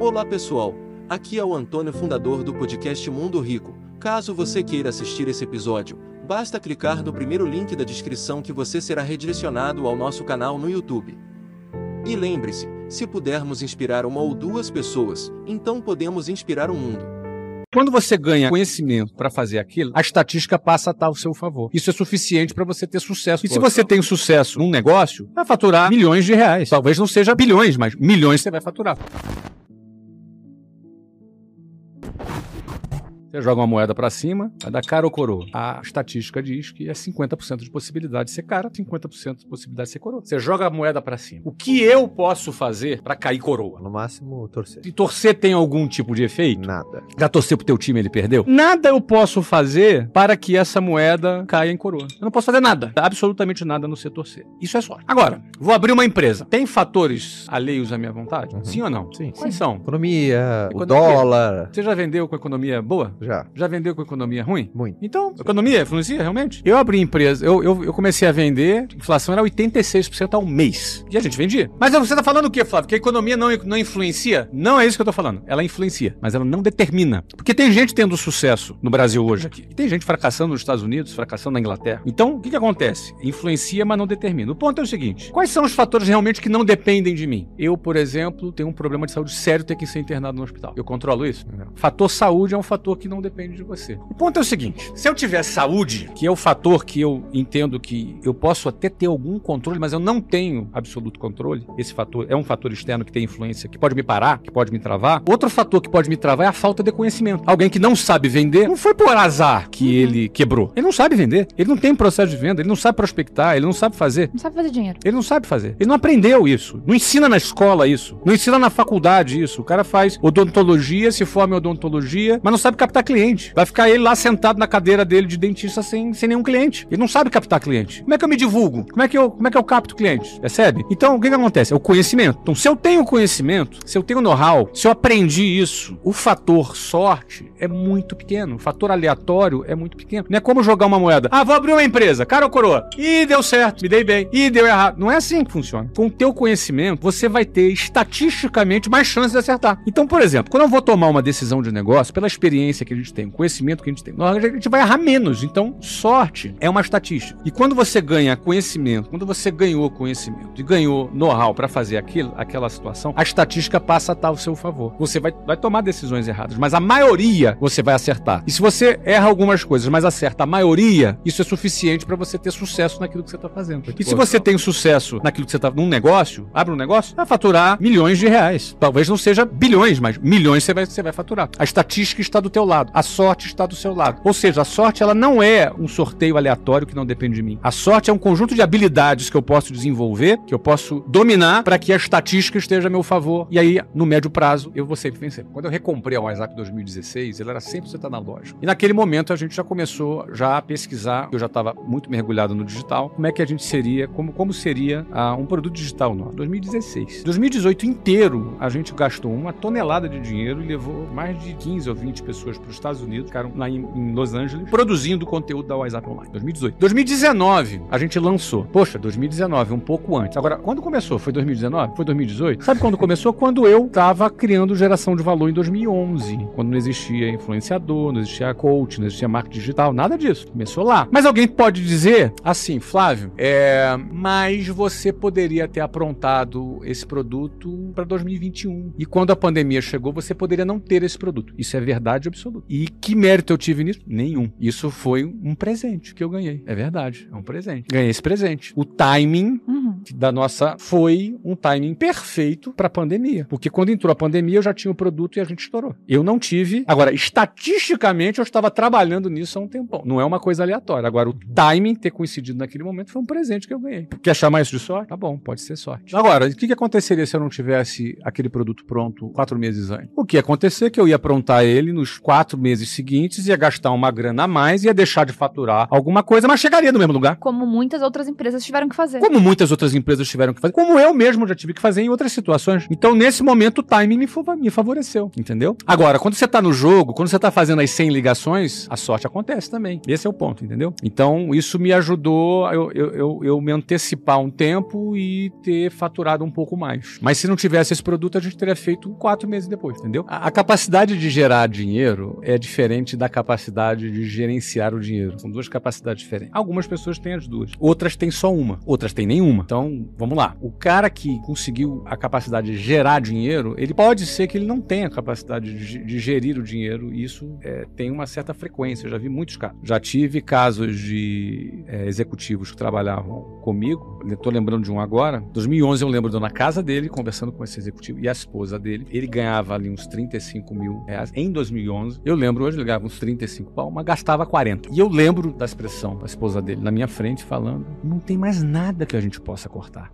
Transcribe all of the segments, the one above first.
Olá pessoal, aqui é o Antônio, fundador do podcast Mundo Rico. Caso você queira assistir esse episódio, basta clicar no primeiro link da descrição que você será redirecionado ao nosso canal no YouTube. E lembre-se, se pudermos inspirar uma ou duas pessoas, então podemos inspirar o mundo. Quando você ganha conhecimento para fazer aquilo, a estatística passa a estar ao seu favor. Isso é suficiente para você ter sucesso. E se você tem sucesso num negócio, vai faturar milhões de reais. Talvez não seja bilhões, mas milhões você vai faturar. Você joga uma moeda para cima, vai dar cara ou coroa. A estatística diz que é 50% de possibilidade de ser cara, 50% de possibilidade de ser coroa. Você joga a moeda para cima. O que eu posso fazer para cair coroa? No máximo, torcer. E torcer tem algum tipo de efeito? Nada. Já torcer pro teu time ele perdeu? Nada eu posso fazer para que essa moeda caia em coroa. Eu não posso fazer nada. Absolutamente nada no ser torcer. Isso é sorte. Agora, vou abrir uma empresa. Tem fatores alheios à minha vontade? Uhum. Sim ou não? Sim. Quais são? Economia, o Economia. dólar. Você já vendeu com economia boa? Já. Já vendeu com economia ruim? Muito. Então, economia influencia realmente? Eu abri empresa, eu, eu, eu comecei a vender, a inflação era 86% ao mês. E a gente vendia. Mas você tá falando o quê, Flávio? Que a economia não, não influencia? Não é isso que eu tô falando. Ela influencia, mas ela não determina. Porque tem gente tendo sucesso no Brasil hoje aqui. Tem gente fracassando nos Estados Unidos, fracassando na Inglaterra. Então, o que, que acontece? Influencia, mas não determina. O ponto é o seguinte: quais são os fatores realmente que não dependem de mim? Eu, por exemplo, tenho um problema de saúde sério ter que ser internado no hospital. Eu controlo isso? Não. Fator saúde é um fator que não depende de você. O ponto é o seguinte: se eu tiver saúde, que é o fator que eu entendo que eu posso até ter algum controle, mas eu não tenho absoluto controle, esse fator é um fator externo que tem influência, que pode me parar, que pode me travar. Outro fator que pode me travar é a falta de conhecimento. Alguém que não sabe vender, não foi por azar que ele quebrou. Ele não sabe vender, ele não tem processo de venda, ele não sabe prospectar, ele não sabe fazer. Não sabe fazer dinheiro. Ele não sabe fazer. Ele não aprendeu isso. Não ensina na escola isso. Não ensina na faculdade isso. O cara faz odontologia, se forma em odontologia, mas não sabe captar cliente. Vai ficar ele lá sentado na cadeira dele de dentista sem, sem nenhum cliente. Ele não sabe captar cliente. Como é que eu me divulgo? Como é que eu, como é que eu capto cliente? Percebe? Então, o que, que acontece? É o conhecimento. Então, se eu tenho conhecimento, se eu tenho know-how, se eu aprendi isso, o fator sorte é muito pequeno. O fator aleatório é muito pequeno. Não é como jogar uma moeda. Ah, vou abrir uma empresa. Cara ou coroa? Ih, deu certo. Me dei bem. Ih, deu errado. Não é assim que funciona. Com o teu conhecimento, você vai ter estatisticamente mais chances de acertar. Então, por exemplo, quando eu vou tomar uma decisão de negócio, pela experiência que a gente tem, o conhecimento que a gente tem, a gente vai errar menos. Então, sorte é uma estatística. E quando você ganha conhecimento, quando você ganhou conhecimento e ganhou know-how para fazer aquilo, aquela situação, a estatística passa a estar ao seu favor. Você vai, vai tomar decisões erradas, mas a maioria você vai acertar. E se você erra algumas coisas, mas acerta a maioria, isso é suficiente para você ter sucesso naquilo que você está fazendo. E se você tem sucesso naquilo que você está num negócio, abre um negócio, vai faturar milhões de reais. Talvez não seja bilhões, mas milhões você vai, você vai faturar. A estatística está do teu lado, a sorte está do seu lado. Ou seja, a sorte ela não é um sorteio aleatório que não depende de mim. A sorte é um conjunto de habilidades que eu posso desenvolver, que eu posso dominar para que a estatística esteja a meu favor. E aí, no médio prazo, eu vou sempre vencer. Quando eu recomprei a WhatsApp 2016, ele era sempre você tá na loja. E naquele momento a gente já começou já a pesquisar, eu já estava muito mergulhado no digital, como é que a gente seria, como, como seria ah, um produto digital nosso. 2016. 2018 inteiro a gente gastou uma tonelada de dinheiro e levou mais de 15 ou 20 pessoas para os Estados Unidos, ficaram lá em, em Los Angeles, produzindo conteúdo da WhatsApp Online. 2018. 2019 a gente lançou. Poxa, 2019, um pouco antes. Agora, quando começou? Foi 2019? Foi 2018? Sabe quando começou? Quando eu estava criando geração de valor em 2011, quando não existia influenciador, não existia coach, não existia marketing digital, nada disso. Começou lá. Mas alguém pode dizer assim, Flávio, é, mas você poderia ter aprontado esse produto para 2021. E quando a pandemia chegou, você poderia não ter esse produto. Isso é verdade absoluta. E que mérito eu tive nisso? Nenhum. Isso foi um presente que eu ganhei. É verdade, é um presente. Ganhei esse presente. O timing Uhum. Da nossa foi um timing perfeito para a pandemia. Porque quando entrou a pandemia, eu já tinha o produto e a gente estourou. Eu não tive. Agora, estatisticamente, eu estava trabalhando nisso há um tempão. Não é uma coisa aleatória. Agora, o timing ter coincidido naquele momento foi um presente que eu ganhei. Quer chamar isso de sorte? Tá bom, pode ser sorte. Agora, o que, que aconteceria se eu não tivesse aquele produto pronto quatro meses antes? O que ia acontecer é que eu ia aprontar ele nos quatro meses seguintes, ia gastar uma grana a mais, ia deixar de faturar alguma coisa, mas chegaria no mesmo lugar. Como muitas outras empresas tiveram que fazer. Como muitas outras empresas tiveram que fazer, como eu mesmo já tive que fazer em outras situações. Então, nesse momento, o timing me, me favoreceu, entendeu? Agora, quando você tá no jogo, quando você tá fazendo as 100 ligações, a sorte acontece também. Esse é o ponto, entendeu? Então, isso me ajudou a eu, eu, eu, eu me antecipar um tempo e ter faturado um pouco mais. Mas se não tivesse esse produto, a gente teria feito quatro meses depois, entendeu? A, a capacidade de gerar dinheiro é diferente da capacidade de gerenciar o dinheiro. São duas capacidades diferentes. Algumas pessoas têm as duas, outras têm só uma, outras têm nenhuma. Então, vamos lá. O cara que conseguiu a capacidade de gerar dinheiro, ele pode ser que ele não tenha a capacidade de, ge- de gerir o dinheiro, e isso é, tem uma certa frequência. Eu já vi muitos casos. Já tive casos de é, executivos que trabalhavam comigo, estou lembrando de um agora. 2011 eu lembro de na casa dele, conversando com esse executivo e a esposa dele. Ele ganhava ali uns 35 mil reais em 2011. Eu lembro hoje ele ganhava uns 35 pau, mas gastava 40. E eu lembro da expressão da esposa dele na minha frente falando: não tem mais nada que a gente possa cortar.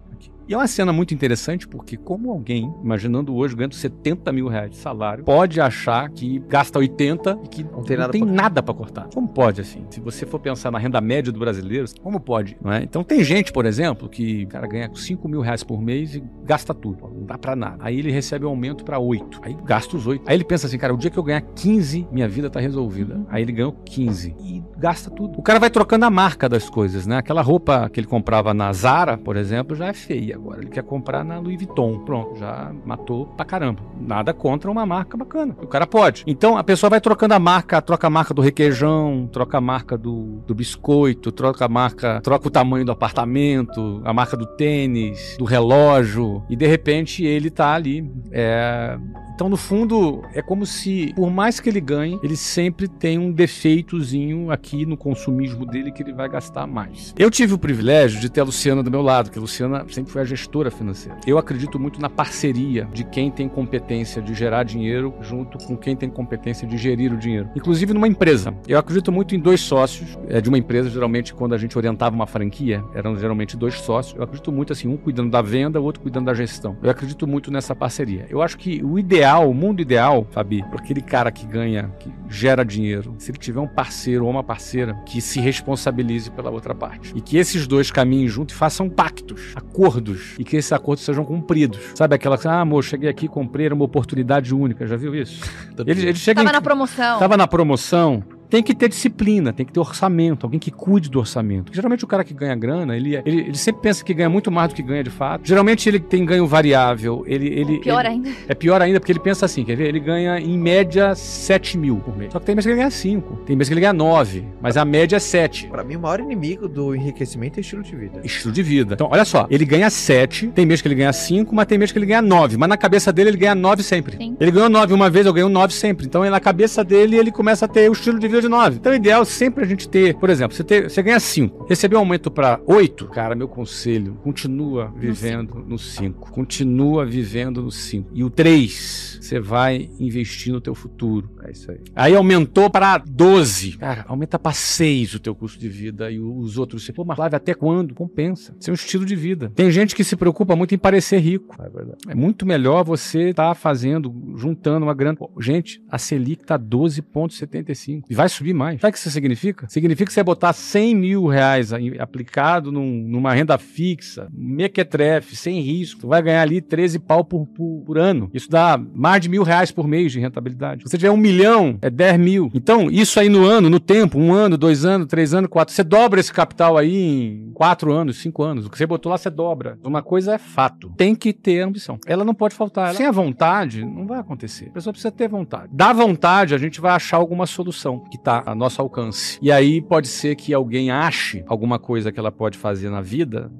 E é uma cena muito interessante porque, como alguém, imaginando hoje, ganhando 70 mil reais de salário, pode achar que gasta 80 e que não tem nada tem pra- nada pra cortar. Como pode, assim? Se você for pensar na renda média do brasileiro, como pode? Não é? Então tem gente, por exemplo, que o cara ganha 5 mil reais por mês e gasta tudo. Não dá pra nada. Aí ele recebe um aumento pra 8. Aí gasta os 8. Aí ele pensa assim, cara, o dia que eu ganhar 15, minha vida tá resolvida. Aí ele ganhou 15 e gasta tudo. O cara vai trocando a marca das coisas, né? Aquela roupa que ele comprava na Zara, por exemplo, já é feia agora. Ele quer comprar na Louis Vuitton. Pronto, já matou pra caramba. Nada contra uma marca bacana. O cara pode. Então a pessoa vai trocando a marca, troca a marca do requeijão, troca a marca do, do biscoito, troca a marca, troca o tamanho do apartamento, a marca do tênis, do relógio, e de repente ele tá ali. É... Então, no fundo, é como se, por mais que ele ganhe, ele sempre tem um defeitozinho aqui no consumismo dele que ele vai gastar mais. Eu tive o privilégio de ter a Luciana do meu lado, que a Luciana sempre foi a gestora financeira. Eu acredito muito na parceria de quem tem competência de gerar dinheiro junto com quem tem competência de gerir o dinheiro. Inclusive numa empresa. Eu acredito muito em dois sócios é, de uma empresa, geralmente quando a gente orientava uma franquia, eram geralmente dois sócios. Eu acredito muito assim, um cuidando da venda, o outro cuidando da gestão. Eu acredito muito nessa parceria. Eu acho que o ideal, o mundo ideal, Fabi, para aquele cara que ganha, que gera dinheiro, se ele tiver um parceiro ou uma parceira que se responsabilize pela outra parte. E que esses dois caminhem juntos e façam pactos, acordos, e que esses acordos sejam cumpridos. Sabe aquela que, ah, amor, cheguei aqui, comprei, era uma oportunidade única, já viu isso? Ele, ele chega Tava em- na promoção. Tava na promoção. Tem que ter disciplina, tem que ter orçamento, alguém que cuide do orçamento. Geralmente o cara que ganha grana, ele, ele, ele sempre pensa que ganha muito mais do que ganha de fato. Geralmente ele tem ganho variável. Ele, ele, Pior ele- ainda. É pior ainda porque ele pensa assim, quer ver? Ele ganha em média 7 mil por mês. Só que tem mês que ele ganha 5, tem mês que ele ganha 9, mas a média é 7. Pra mim, o maior inimigo do enriquecimento é estilo de vida. Estilo de vida. Então, olha só, ele ganha 7, tem mês que ele ganha 5, mas tem mês que ele ganha 9. Mas na cabeça dele ele ganha 9 sempre. Sim. Ele ganhou 9 uma vez, eu ganho 9 sempre. Então, na cabeça dele, ele começa a ter o estilo de vida de 9. Então, o ideal é sempre a gente ter, por exemplo, você, ter, você ganha 5, recebeu um aumento pra 8, cara, meu conselho, continua vivendo no 5. Continua vivendo no 5. E o 3, você vai investir no teu futuro. É isso aí. Aí aumentou para 12. Cara, aumenta para 6 o teu custo de vida e os outros. Pô, mas Flávio, até quando? Compensa. Isso é um estilo de vida. Tem gente que se preocupa muito em parecer rico. É verdade. É muito melhor você estar fazendo, juntando uma grana. Pô, gente, a Selic tá 12,75 e vai subir mais. Sabe o que isso significa? Significa que você botar 100 mil reais aplicado num- numa renda fixa, mequetrefe, sem risco, tu vai ganhar ali 13 pau por, por- por ano. Isso dá mais de mil reais por mês de rentabilidade. Se você tiver um milhão, é 10 mil. Então, isso aí no ano, no tempo, um ano, dois anos, três anos, quatro, você dobra esse capital aí em quatro anos, cinco anos. O que você botou lá, você dobra. Uma coisa é fato. Tem que ter ambição. Ela não pode faltar. Ela- Sem a vontade, não vai acontecer. A pessoa precisa ter vontade. Da vontade, a gente vai achar alguma solução que está a nosso alcance. E aí pode ser que alguém ache alguma coisa que ela pode fazer na vida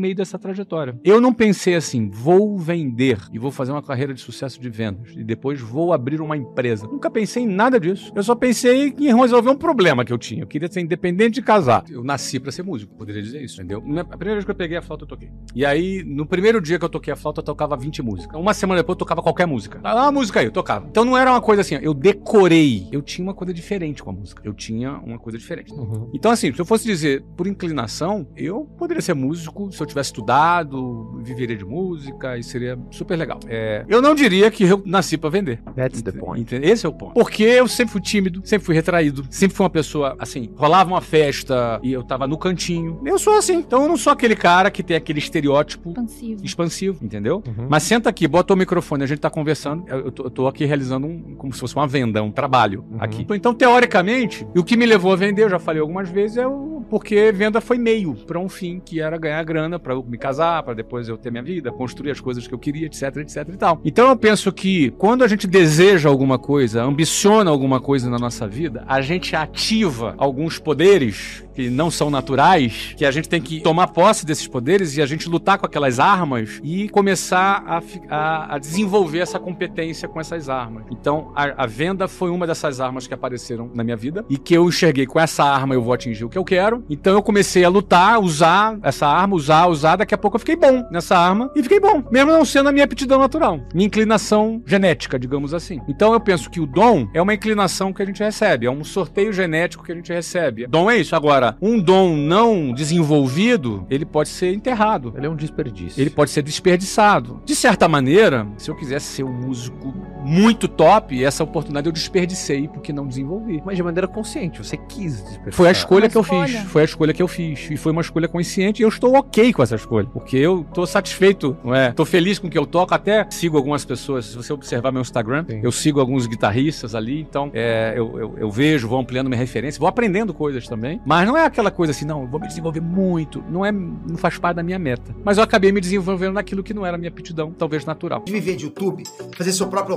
meio dessa trajetória. Eu não pensei assim, vou vender e vou fazer uma carreira de sucesso de vendas e depois vou abrir uma empresa. Nunca pensei em nada disso. Eu só pensei em resolver um problema que eu tinha. Eu queria ser independente de casar. Eu nasci pra ser músico, poderia dizer isso, entendeu? Na- A primeira vez que eu peguei a flauta, eu toquei. E aí, no primeiro dia que eu toquei a flauta, eu tocava 20 músicas. Uma semana depois, eu tocava qualquer música. Ah, uma música aí, eu tocava. Então não era uma coisa assim, eu decorei. Eu tinha uma coisa diferente com a música. Eu tinha uma coisa diferente. Uhum. Então, assim, se eu fosse dizer por inclinação, eu poderia ser músico se eu tivesse estudado, viveria de música e seria super legal. É, eu não diria que eu nasci pra vender. That's the point. Entende? Esse é o ponto. Porque eu sempre fui tímido, sempre fui retraído, sempre fui uma pessoa, assim, rolava uma festa e eu tava no cantinho. Eu sou assim. Então eu não sou aquele cara que tem aquele estereótipo Expansivo. expansivo, entendeu? Uhum. Mas senta aqui, bota o microfone, a gente tá conversando. Eu, eu tô, eu tô aqui realizando um, como se fosse uma venda, um trabalho Uhum. aqui. Então, teoricamente, e o que me levou a vender, eu já falei algumas vezes, é o, porque venda foi meio pra um fim, que era ganhar grana pra eu me casar, pra depois eu ter minha vida, construir as coisas que eu queria, etc, etc e tal. Então eu penso que quando a gente deseja alguma coisa, ambiciona alguma coisa na nossa vida, a gente ativa alguns poderes que não são naturais, que a gente tem que tomar posse desses poderes e a gente lutar com aquelas armas e começar a, a- a desenvolver essa competência com essas armas. Então, a, a venda foi uma dessas armas que apareceram na minha vida e que eu enxerguei com essa arma eu vou atingir o que eu quero. Então, eu comecei a lutar, usar essa arma, usar, usar. Daqui a pouco eu fiquei bom nessa arma e fiquei bom, mesmo não sendo a minha aptidão natural, minha inclinação genética, digamos assim. Então, eu penso que o dom é uma inclinação que a gente recebe, é um sorteio genético que a gente recebe. Dom é isso. Agora, um dom não desenvolvido, ele pode ser enterrado. Ele é um desperdício. Ele pode ser desperdiçado. De certa maneira, se eu quisesse ser um músico muito top, essa oportunidade eu desperdicei porque não desenvolvi. Mas de maneira consciente, você quis desperdiçar. Foi a escolha Uma que eu escolha. fiz. Foi a escolha que eu fiz. E foi uma escolha consciente e eu estou ok com essa escolha. Porque eu tô satisfeito, não é? Tô feliz com o que eu toco. Até sigo algumas pessoas. Se você observar meu Instagram, Sim. eu sigo alguns guitarristas ali. Então, é, eu, eu, eu vejo, vou ampliando minha referência, vou aprendendo coisas também. Mas não é aquela coisa assim, não, eu vou me desenvolver muito. Não é, não faz parte da minha meta. Mas eu acabei me desenvolvendo naquilo que não era minha aptidão, talvez natural. de viver de YouTube, fazer seu próprio